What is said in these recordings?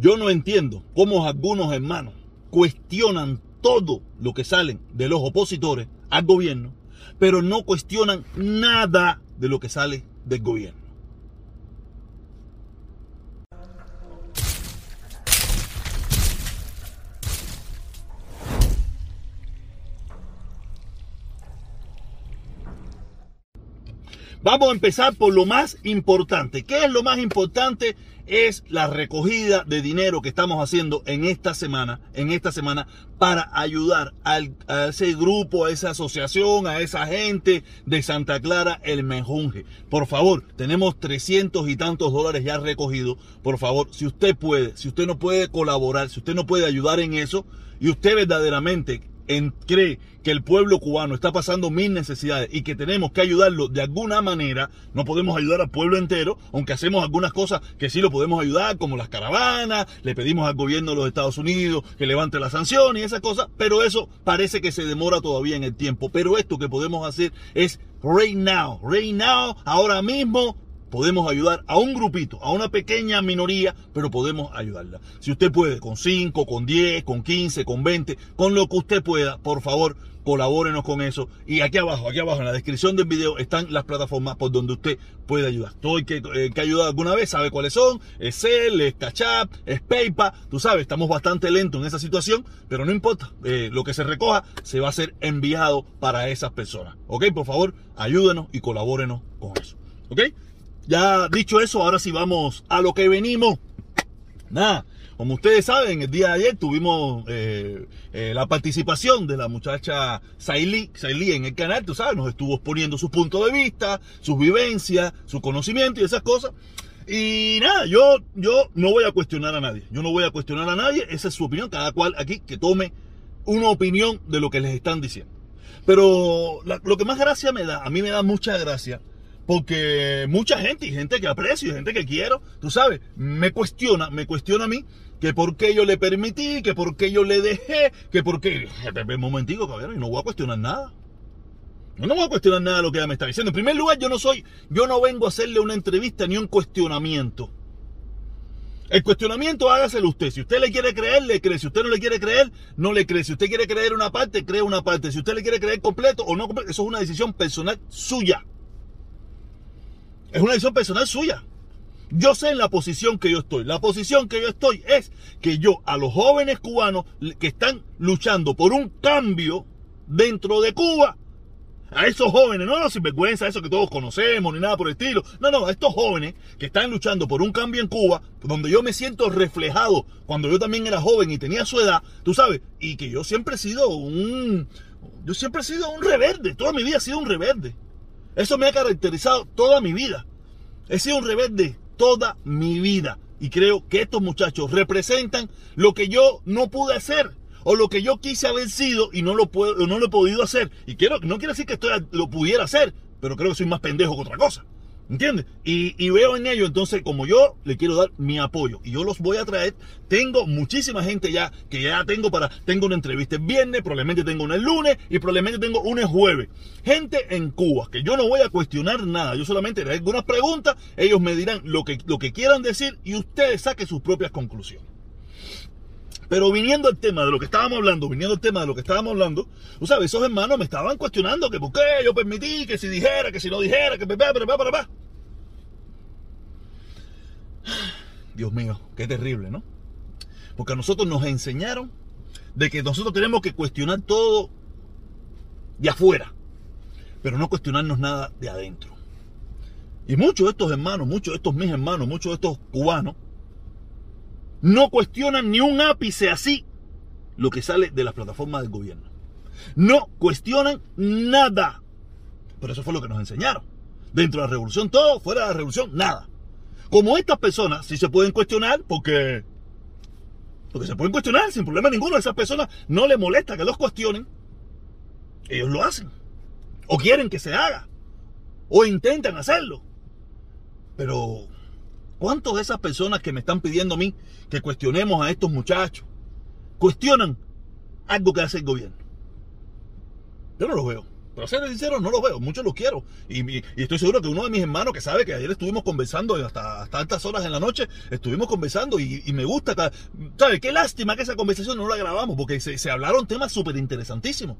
Yo no entiendo cómo algunos hermanos cuestionan todo lo que salen de los opositores al gobierno, pero no cuestionan nada de lo que sale del gobierno. Vamos a empezar por lo más importante. ¿Qué es lo más importante? Es la recogida de dinero que estamos haciendo en esta semana, en esta semana, para ayudar a ese grupo, a esa asociación, a esa gente de Santa Clara, el Menjunje. Por favor, tenemos 300 y tantos dólares ya recogidos. Por favor, si usted puede, si usted no puede colaborar, si usted no puede ayudar en eso, y usted verdaderamente cree que el pueblo cubano está pasando mil necesidades y que tenemos que ayudarlo de alguna manera, no podemos ayudar al pueblo entero, aunque hacemos algunas cosas que sí lo podemos ayudar, como las caravanas, le pedimos al gobierno de los Estados Unidos que levante las sanciones y esas cosas, pero eso parece que se demora todavía en el tiempo. Pero esto que podemos hacer es right now, right now, ahora mismo, podemos ayudar a un grupito, a una pequeña minoría, pero podemos ayudarla. Si usted puede, con 5, con 10, con 15, con 20, con lo que usted pueda, por favor, colabórenos con eso. Y aquí abajo, aquí abajo en la descripción del video están las plataformas por donde usted puede ayudar. Todo el que, eh, que ha ayudado alguna vez sabe cuáles son. Es Cell, es Cachap, es PayPal. Tú sabes, estamos bastante lentos en esa situación, pero no importa. Eh, lo que se recoja se va a ser enviado para esas personas. ¿Ok? Por favor, ayúdenos y colabórenos con eso. ¿Ok? Ya dicho eso, ahora sí vamos a lo que venimos. Nada, como ustedes saben, el día de ayer tuvimos eh, eh, la participación de la muchacha Sailí, en el canal, tú sabes, nos estuvo exponiendo su punto de vista, sus vivencias, su conocimiento y esas cosas. Y nada, yo, yo no voy a cuestionar a nadie, yo no voy a cuestionar a nadie, esa es su opinión, cada cual aquí que tome una opinión de lo que les están diciendo. Pero lo que más gracia me da, a mí me da mucha gracia, porque mucha gente y gente que aprecio gente que quiero, tú sabes, me cuestiona, me cuestiona a mí que por qué yo le permití, que por qué yo le dejé, que por qué... Un momentico, cabrón, y no voy a cuestionar nada. No voy a cuestionar nada de lo que ella me está diciendo. En primer lugar, yo no soy, yo no vengo a hacerle una entrevista ni un cuestionamiento. El cuestionamiento hágaselo usted. Si usted le quiere creer, le cree. Si usted no le quiere creer, no le cree. Si usted quiere creer una parte, cree una parte. Si usted le quiere creer completo o no completo, eso es una decisión personal suya. Es una decisión personal suya. Yo sé en la posición que yo estoy. La posición que yo estoy es que yo a los jóvenes cubanos que están luchando por un cambio dentro de Cuba, a esos jóvenes, no los sinvergüenza, eso que todos conocemos, ni nada por el estilo. No, no, a estos jóvenes que están luchando por un cambio en Cuba, donde yo me siento reflejado cuando yo también era joven y tenía su edad, tú sabes, y que yo siempre he sido un. Yo siempre he sido un rebelde, toda mi vida he sido un rebelde. Eso me ha caracterizado toda mi vida. He sido un rebelde toda mi vida. Y creo que estos muchachos representan lo que yo no pude hacer. O lo que yo quise haber sido y no lo, puedo, no lo he podido hacer. Y quiero, no quiero decir que esto lo pudiera hacer, pero creo que soy más pendejo que otra cosa. ¿Entiendes? Y, veo en ello, entonces, como yo le quiero dar mi apoyo y yo los voy a traer, tengo muchísima gente ya que ya tengo para, tengo una entrevista el viernes, probablemente tengo una el lunes y probablemente tengo una el jueves. Gente en Cuba, que yo no voy a cuestionar nada, yo solamente haré algunas preguntas, ellos me dirán lo que, lo que quieran decir y ustedes saquen sus propias conclusiones. Pero viniendo al tema de lo que estábamos hablando, viniendo al tema de lo que estábamos hablando, tú sabes, esos hermanos me estaban cuestionando que por qué yo permití, que si dijera, que si no dijera, que para, para, para. Dios mío, qué terrible, ¿no? Porque a nosotros nos enseñaron de que nosotros tenemos que cuestionar todo de afuera, pero no cuestionarnos nada de adentro. Y muchos de estos hermanos, muchos de estos mis hermanos, muchos de estos cubanos, no cuestionan ni un ápice así lo que sale de las plataformas del gobierno. No cuestionan nada. Pero eso fue lo que nos enseñaron. Dentro de la revolución todo, fuera de la revolución nada. Como estas personas sí se pueden cuestionar porque porque se pueden cuestionar sin problema ninguno. A esas personas no les molesta que los cuestionen. Ellos lo hacen. O quieren que se haga. O intentan hacerlo. Pero ¿Cuántas de esas personas que me están pidiendo a mí que cuestionemos a estos muchachos cuestionan algo que hace el gobierno? Yo no lo veo. Pero ser sincero, no los veo, muchos los quiero. Y, estoy seguro que uno de mis hermanos que sabe que ayer estuvimos conversando hasta, hasta altas horas en la noche, estuvimos conversando y, me gusta. ¿Sabe? Qué lástima que esa conversación no la grabamos porque se hablaron temas súper interesantísimos.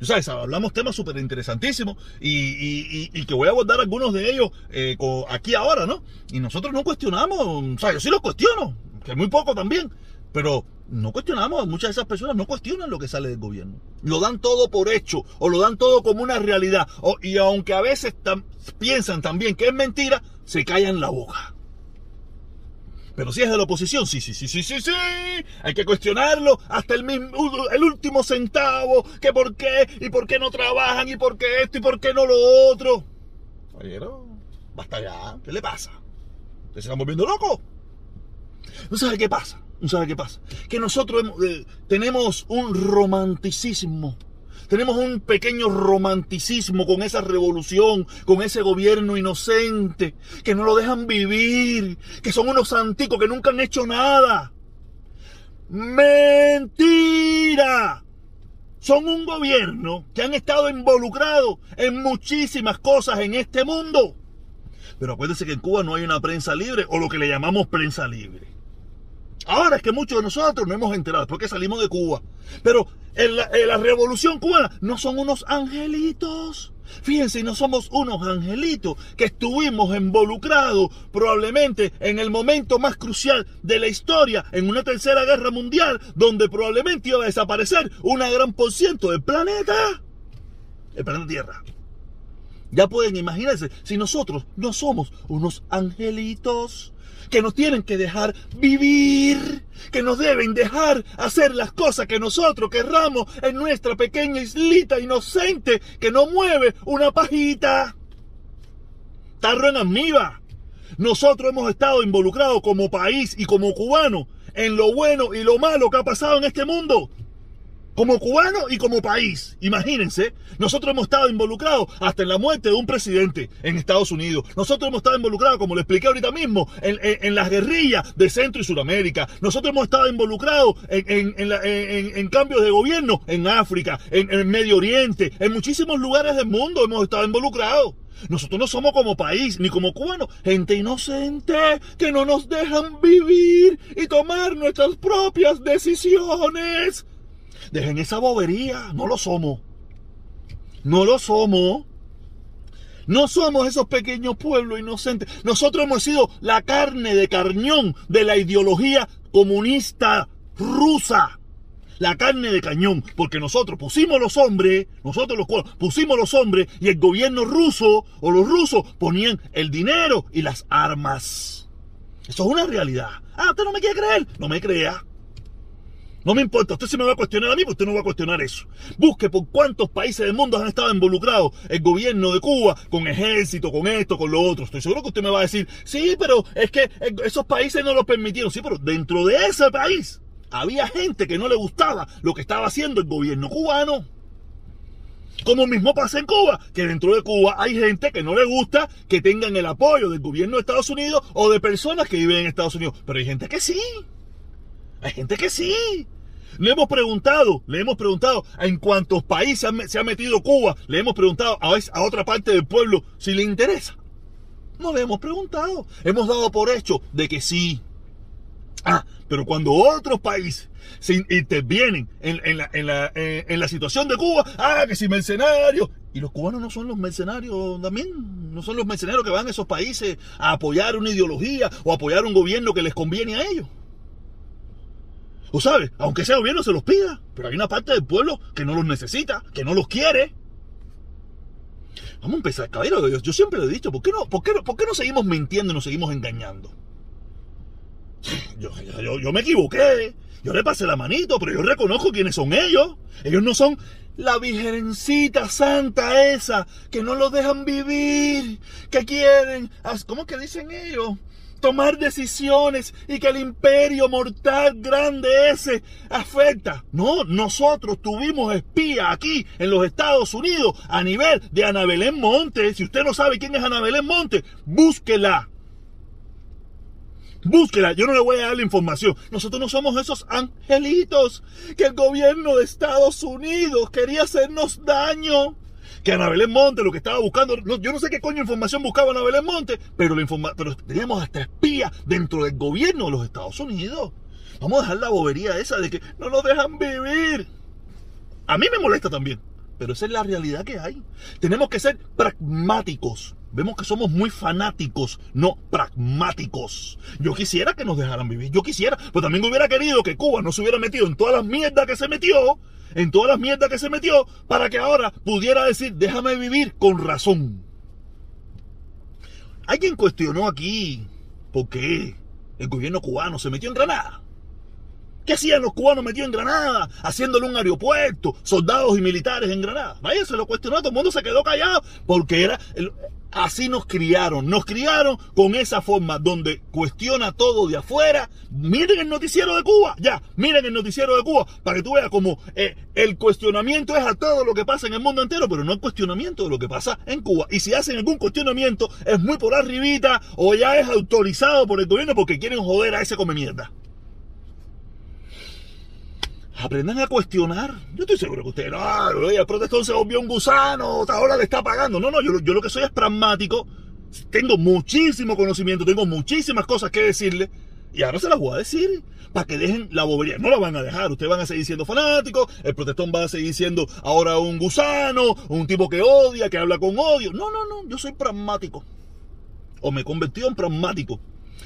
¿Sabes? Hablamos temas súper interesantísimos y, que voy a abordar algunos de ellos eh, aquí ahora, ¿no? Y nosotros no cuestionamos, o sea, yo sí los cuestiono, que muy poco también, pero no cuestionamos, muchas de esas personas no cuestionan lo que sale del gobierno. Lo dan todo por hecho o lo dan todo como una realidad. y aunque a veces piensan también que es mentira, se callan la boca. Pero si es de la oposición, sí, sí, sí, sí, sí, sí. Hay que cuestionarlo hasta el, mismo, el último centavo. Que por qué, y por qué no trabajan, y por qué esto, y por qué no lo otro. Caballero, basta ya. ¿Qué le pasa? ¿Se están volviendo loco? ¿No sabe qué pasa? ¿No sabe qué pasa? Que nosotros eh, tenemos un romanticismo tenemos un pequeño romanticismo con esa revolución, con ese gobierno inocente, que no lo dejan vivir, que son unos anticos que nunca han hecho nada. Mentira. Son un gobierno que han estado involucrados en muchísimas cosas en este mundo. Pero acuérdense que en Cuba no hay una prensa libre o lo que le llamamos prensa libre. Ahora es que muchos de nosotros no hemos enterado porque salimos de Cuba. Pero en la, revolución cubana no son unos angelitos. Fíjense, no somos unos angelitos que estuvimos involucrados probablemente en el momento más crucial de la historia, en una tercera guerra mundial, donde probablemente iba a desaparecer una gran por ciento del planeta. El planeta Tierra. Ya pueden imaginarse si nosotros no somos unos angelitos que nos tienen que dejar vivir, que nos deben dejar hacer las cosas que nosotros querramos en nuestra pequeña islita inocente que no mueve una pajita. Tarro en amiba. Nosotros hemos estado involucrados como país y como cubanos en lo bueno y lo malo que ha pasado en este mundo como cubano y como país. Imagínense, nosotros hemos estado involucrados hasta en la muerte de un presidente en Estados Unidos. Nosotros hemos estado involucrados, como le expliqué ahorita mismo, en, las guerrillas de Centro y Sudamérica. Nosotros hemos estado involucrados en, cambios de gobierno en África, en, en Medio Oriente, en muchísimos lugares del mundo hemos estado involucrados. Nosotros no somos como país ni como cubanos, gente inocente que no nos dejan vivir y tomar nuestras propias decisiones. Dejen esa bobería, no lo somos. No lo somos. No somos esos pequeños pueblos inocentes. Nosotros hemos sido la carne de carñón de la ideología comunista rusa. La carne de cañón, porque nosotros pusimos los hombres, nosotros los pusimos los hombres y el gobierno ruso o los rusos ponían el dinero y las armas. Eso es una realidad. Ah, usted no me quiere creer, no me crea. No me importa, usted se me va a cuestionar a mí, pero usted no va a cuestionar eso. Busque por cuántos países del mundo han estado involucrados el gobierno de Cuba con ejército, con esto, con lo otro. Estoy seguro que usted me va a decir, sí, pero es que esos países no lo permitieron. Sí, pero dentro de ese país había gente que no le gustaba lo que estaba haciendo el gobierno cubano. Como mismo pasa en Cuba, que dentro de Cuba hay gente que no le gusta que tengan el apoyo del gobierno de Estados Unidos o de personas que viven en Estados Unidos. Pero hay gente que sí. Hay gente que sí. Le hemos preguntado, le hemos preguntado en cuántos países se ha metido Cuba, le hemos preguntado a, a otra parte del pueblo si le interesa. No le hemos preguntado. Hemos dado por hecho de que sí. Ah, pero cuando otros países se intervienen en, la, en, la, situación de Cuba, ah, que si mercenarios. Y los cubanos no son los mercenarios también, no son los mercenarios que van a esos países a apoyar una ideología o apoyar un gobierno que les conviene a ellos. O sabes, aunque ese gobierno se los pida, pero hay una parte del pueblo que no los necesita, que no los quiere. Vamos a empezar, caballero. Yo, yo siempre lo he dicho, ¿por qué, no, por, qué, ¿por qué no seguimos mintiendo y nos seguimos engañando? Yo, yo, yo, me equivoqué, yo le pasé la manito, pero yo reconozco quiénes son ellos. Ellos no son la virgencita santa esa, que no los dejan vivir, que quieren, ¿cómo que dicen ellos? Tomar decisiones y que el imperio mortal grande ese afecta. No, nosotros tuvimos espía aquí en los Estados Unidos a nivel de Ana Belén Monte. Si usted no sabe quién es Ana Belén Monte, búsquela. Búsquela, yo no le voy a dar la información. Nosotros no somos esos angelitos que el gobierno de Estados Unidos quería hacernos daño. Que Ana Belén Monte lo que estaba buscando, yo no sé qué coño información buscaba Ana Belén Monte, pero, la informa, pero teníamos hasta espías dentro del gobierno de los Estados Unidos. Vamos a dejar la bobería esa de que no nos dejan vivir. A mí me molesta también, pero esa es la realidad que hay. Tenemos que ser pragmáticos. Vemos que somos muy fanáticos, no pragmáticos. Yo quisiera que nos dejaran vivir, yo quisiera, pero también hubiera querido que Cuba no se hubiera metido en todas las mierdas que se metió, en todas las mierdas que se metió, para que ahora pudiera decir, déjame vivir con razón. Alguien cuestionó aquí por qué el gobierno cubano se metió en Granada. ¿Qué hacían los cubanos metidos en Granada? Haciéndole un aeropuerto, soldados y militares en Granada. Vaya, se lo cuestionó, todo el mundo se quedó callado porque era... así nos criaron, nos criaron con esa forma donde cuestiona todo de afuera. Miren el noticiero de Cuba, ya, miren el noticiero de Cuba, para que tú veas como eh, el cuestionamiento es a todo lo que pasa en el mundo entero, pero no el cuestionamiento de lo que pasa en Cuba. Y si hacen algún cuestionamiento, es muy por arribita o ya es autorizado por el gobierno porque quieren joder a ese come mierda. Aprendan a cuestionar. Yo estoy seguro que ustedes, no, el protestón se volvió un gusano, ahora le está pagando. No, no, yo, yo lo que soy es pragmático. Tengo muchísimo conocimiento, tengo muchísimas cosas que decirle. Y ahora se las voy a decir para que dejen la bobería. No la van a dejar. Ustedes van a seguir siendo fanáticos. El protestón va a seguir siendo ahora un gusano, un tipo que odia, que habla con odio. No, no, no. Yo soy pragmático. O me he convertido en pragmático.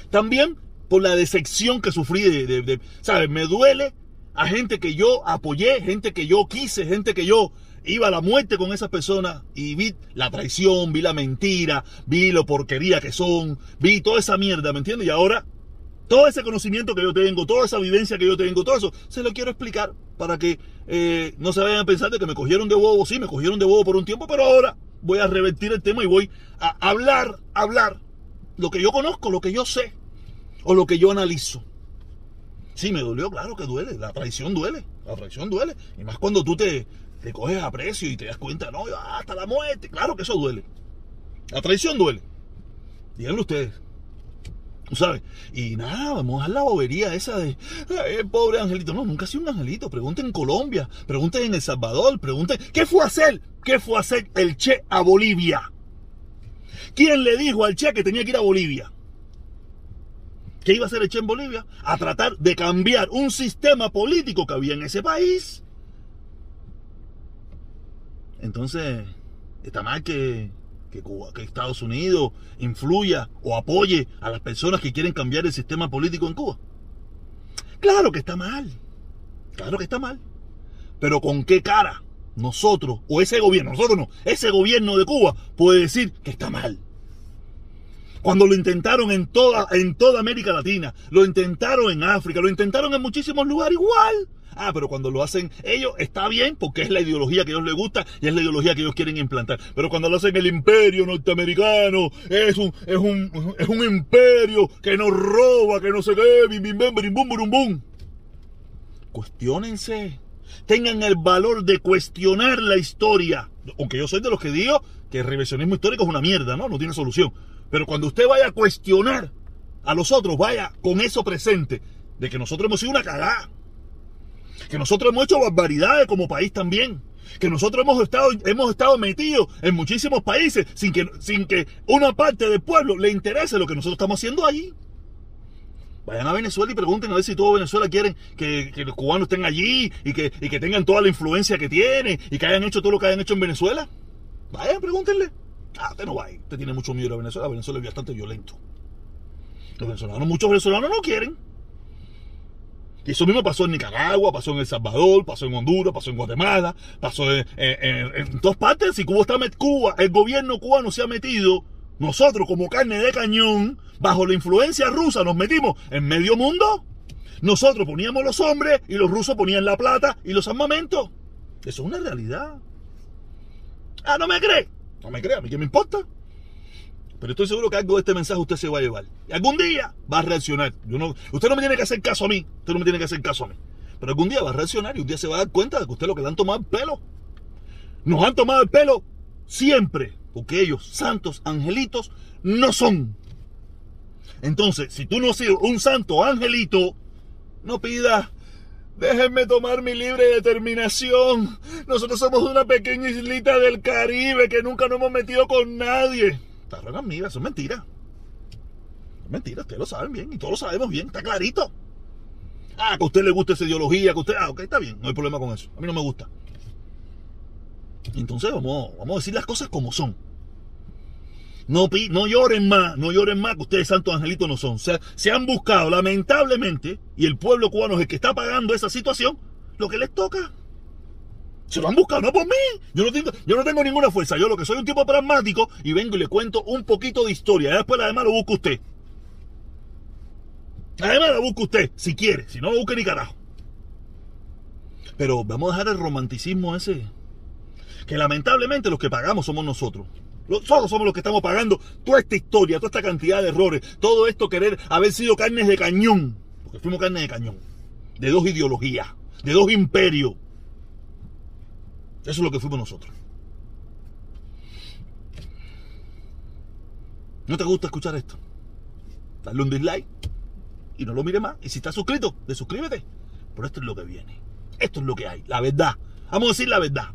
También por la decepción que sufrí de, de ¿sabes? Me duele a gente que yo apoyé, gente que yo quise, gente que yo iba a la muerte con esas personas y vi la traición, vi la mentira, vi lo porquería que son, vi toda esa mierda, ¿me entiendes? Y ahora todo ese conocimiento que yo tengo, toda esa vivencia que yo tengo, todo eso, se lo quiero explicar para que eh, no se vayan a pensar de que me cogieron de bobo, sí, me cogieron de bobo por un tiempo, pero ahora voy a revertir el tema y voy a hablar, hablar lo que yo conozco, lo que yo sé o lo que yo analizo. Sí, me dolió, claro que duele. La traición duele. La traición duele. Y más cuando tú te, te coges a precio y te das cuenta, no, hasta la muerte. Claro que eso duele. La traición duele. Díganlo ustedes. ¿Sabes? Y nada, vamos a la bobería esa de, el pobre angelito. No, nunca ha sido un angelito. Pregunten en Colombia, pregunten en El Salvador, pregunten, ¿qué fue a hacer? ¿Qué fue a hacer el Che a Bolivia? ¿Quién le dijo al Che que tenía que ir a Bolivia? ¿Qué iba a hacer el Che en Bolivia? A tratar de cambiar un sistema político que había en ese país. Entonces, está mal que, que, que Estados Unidos influya o apoye a las personas que quieren cambiar el sistema político en Cuba. Claro que está mal. Claro que está mal. Pero ¿con qué cara nosotros, o ese gobierno, nosotros no, ese gobierno de Cuba puede decir que está mal? Cuando lo intentaron en toda, en toda América Latina, lo intentaron en África, lo intentaron en muchísimos lugares igual. Ah, pero cuando lo hacen ellos está bien porque es la ideología que a ellos les gusta y es la ideología que ellos quieren implantar. Pero cuando lo hacen el imperio norteamericano, es un, es un, es un imperio que nos roba, que no sé qué, bim, bim, bim, bim, bum, bum, bum. Cuestiónense. Tengan el valor de cuestionar la historia. Aunque yo soy de los que digo que el revisionismo histórico es una mierda, ¿no? No tiene solución. Pero cuando usted vaya a cuestionar a los otros, vaya con eso presente, de que nosotros hemos sido una cagada, que nosotros hemos hecho barbaridades como país también, que nosotros hemos estado, hemos estado metidos en muchísimos países sin que, sin que una parte del pueblo le interese lo que nosotros estamos haciendo allí. Vayan a Venezuela y pregunten a ver si todo Venezuela quieren que, los cubanos estén allí y que, y que tengan toda la influencia que tienen y que hayan hecho todo lo que hayan hecho en Venezuela. Vayan, pregúntenle. Ah, usted no va ahí. Usted tiene mucho miedo a Venezuela. Venezuela es bastante violento. Los venezolanos, muchos venezolanos no quieren. Y eso mismo pasó en Nicaragua, pasó en El Salvador, pasó en Honduras, pasó en Guatemala, pasó en, en, todas partes. Si Cuba está Cuba, el gobierno cubano se ha metido, nosotros como carne de cañón, bajo la influencia rusa, nos metimos en medio mundo. Nosotros poníamos los hombres y los rusos ponían la plata y los armamentos. Eso es una realidad. Ah, ¿no me cree? No me crea, a mí qué me importa. Pero estoy seguro que algo de este mensaje usted se va a llevar. Y algún día va a reaccionar. Usted no me tiene que hacer caso a mí. Usted no me tiene que hacer caso a mí. Pero algún día va a reaccionar y un día se va a dar cuenta de que usted lo que le han tomado el pelo. Nos han tomado el pelo siempre. Porque ellos, santos angelitos, no son. Entonces, si tú no has sido un santo angelito, no pidas Déjenme tomar mi libre determinación. Nosotros somos una pequeña islita del Caribe que nunca nos hemos metido con nadie. Rara amiga, eso es mentira. Es mentira, ustedes lo saben bien y todos lo sabemos bien, está clarito. Ah, que a usted le gusta esa ideología, que usted. Ah, ok, está bien, no hay problema con eso. A mí no me gusta. Entonces vamos, vamos a decir las cosas como son. No, no lloren más, no lloren más que ustedes santos angelitos no son. O sea, se han buscado, lamentablemente, y el pueblo cubano es el que está pagando esa situación, lo que les toca. Se lo han buscado, no por mí. Yo no, tengo, yo no tengo ninguna fuerza. Yo lo que soy un tipo pragmático y vengo y le cuento un poquito de historia. Después además lo busca usted. Además lo busca usted, si quiere. Si no, lo busque ni carajo. Pero vamos a dejar el romanticismo ese. Que lamentablemente los que pagamos somos nosotros. Nosotros somos los que estamos pagando toda esta historia, toda esta cantidad de errores, todo esto querer haber sido carnes de cañón, porque fuimos carnes de cañón, de dos ideologías, de dos imperios. Eso es lo que fuimos nosotros. ¿No te gusta escuchar esto? Dale un dislike y no lo mire más. Y si estás suscrito, desuscríbete. Pero esto es lo que viene. Esto es lo que hay. La verdad. Vamos a decir la verdad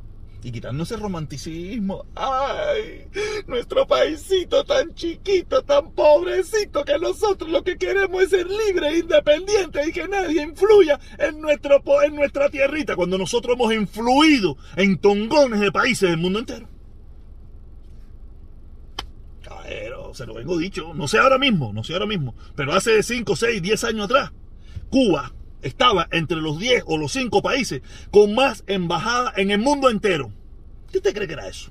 y quitarnos ese romanticismo. ¡Ay! Nuestro paisito tan chiquito, tan pobrecito, que nosotros lo que queremos es ser libres independientes y que nadie influya en, nuestro, en nuestra tierrita, cuando nosotros hemos influido en tongones de países del mundo entero. Caballero, se lo vengo dicho, no sé ahora mismo, no sé ahora mismo, pero hace 5, 6, 10 años atrás, Cuba estaba entre los 10 o los 5 países con más embajadas en el mundo entero. ¿Qué usted cree que era eso?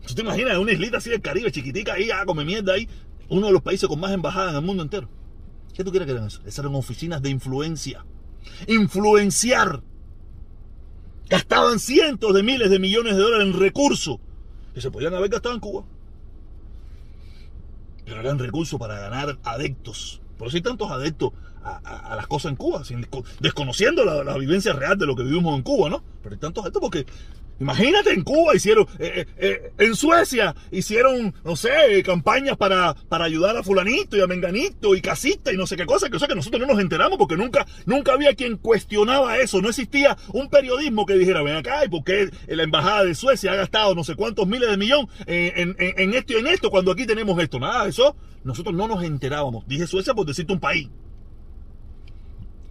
¿Usted te imaginas una islita así del Caribe, chiquitica, ahí, ah, come mierda ahí, uno de los países con más embajadas en el mundo entero? ¿Qué tú crees que eran eso? Esas eran oficinas de influencia. Influenciar. Gastaban cientos de miles de millones de dólares en recursos que se podían haber gastado en Cuba. Pero eran recursos para ganar adeptos. Por eso hay tantos adeptos a, las cosas en Cuba, desconociendo la, vivencia real de lo que vivimos en Cuba, ¿no? Pero hay tantos esto porque Imagínate en Cuba hicieron, eh, eh, eh, en Suecia hicieron, no sé, campañas para, para ayudar a fulanito y a menganito y casita y no sé qué cosa, que, que nosotros no nos enteramos porque nunca, nunca había quien cuestionaba eso, no existía un periodismo que dijera, ven acá, ¿y por qué la embajada de Suecia ha gastado no sé cuántos miles de millones en, en esto y en esto cuando aquí tenemos esto? Nada eso, nosotros no nos enterábamos. Dije Suecia por decirte un país.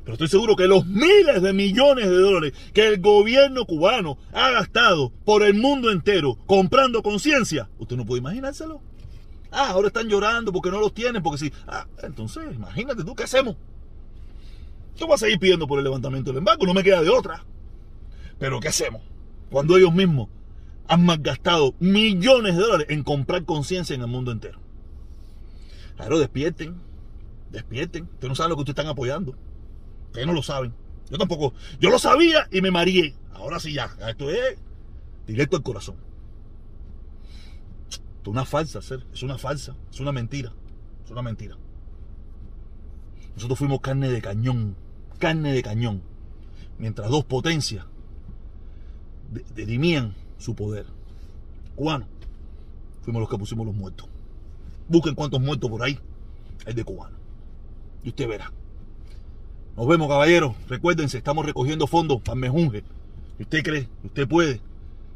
Pero estoy seguro que los miles de millones de dólares que el gobierno cubano ha gastado por el mundo entero comprando conciencia, usted no puede imaginárselo. Ah, ahora están llorando porque no los tienen, porque sí. Ah, entonces, imagínate tú, ¿qué hacemos? Yo voy a seguir pidiendo por el levantamiento del embargo, no me queda de otra. Pero ¿qué hacemos? Cuando ellos mismos han gastado millones de dólares en comprar conciencia en el mundo entero. Claro, despierten, despierten. Ustedes no saben lo que ustedes están apoyando. Ustedes no lo saben. Yo tampoco. Yo lo sabía y me mareé. Ahora sí ya. Esto es directo al corazón. Esto es una falsa, ser. Es una falsa. Es una mentira. Es una mentira. Nosotros fuimos carne de cañón. Carne de cañón. Mientras dos potencias dirimían su poder. Cubano. Fuimos los que pusimos los muertos. Busquen cuántos muertos por ahí. Es de cubano. Y usted verá. Nos vemos, caballeros. Recuérdense, estamos recogiendo fondos para Mejunge. Si usted cree, usted puede,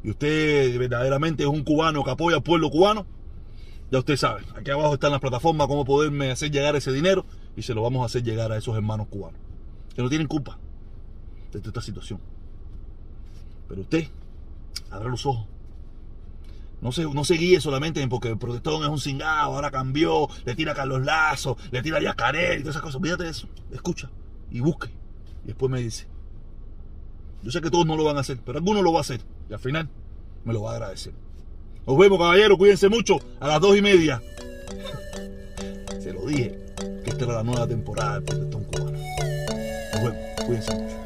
y usted verdaderamente es un cubano que apoya al pueblo cubano, ya usted sabe. Aquí abajo están las plataformas, cómo poderme hacer llegar ese dinero y se lo vamos a hacer llegar a esos hermanos cubanos. Que no tienen culpa de toda esta situación. Pero usted, abra los ojos. No se, no se guíe solamente porque el protestón es un cingado, ahora cambió, le tira a Carlos Lazo, le tira a Yacaré y todas esas cosas. Olvídate de eso. Escucha y busque. Y después me dice. Yo sé que todos no lo van a hacer, pero alguno lo va a hacer. Y al final me lo va a agradecer. Nos vemos, caballeros. Cuídense mucho. A las dos y media. Se lo dije. Que esta era la nueva temporada del Protestón Cubano. Nos vemos. Cuídense mucho.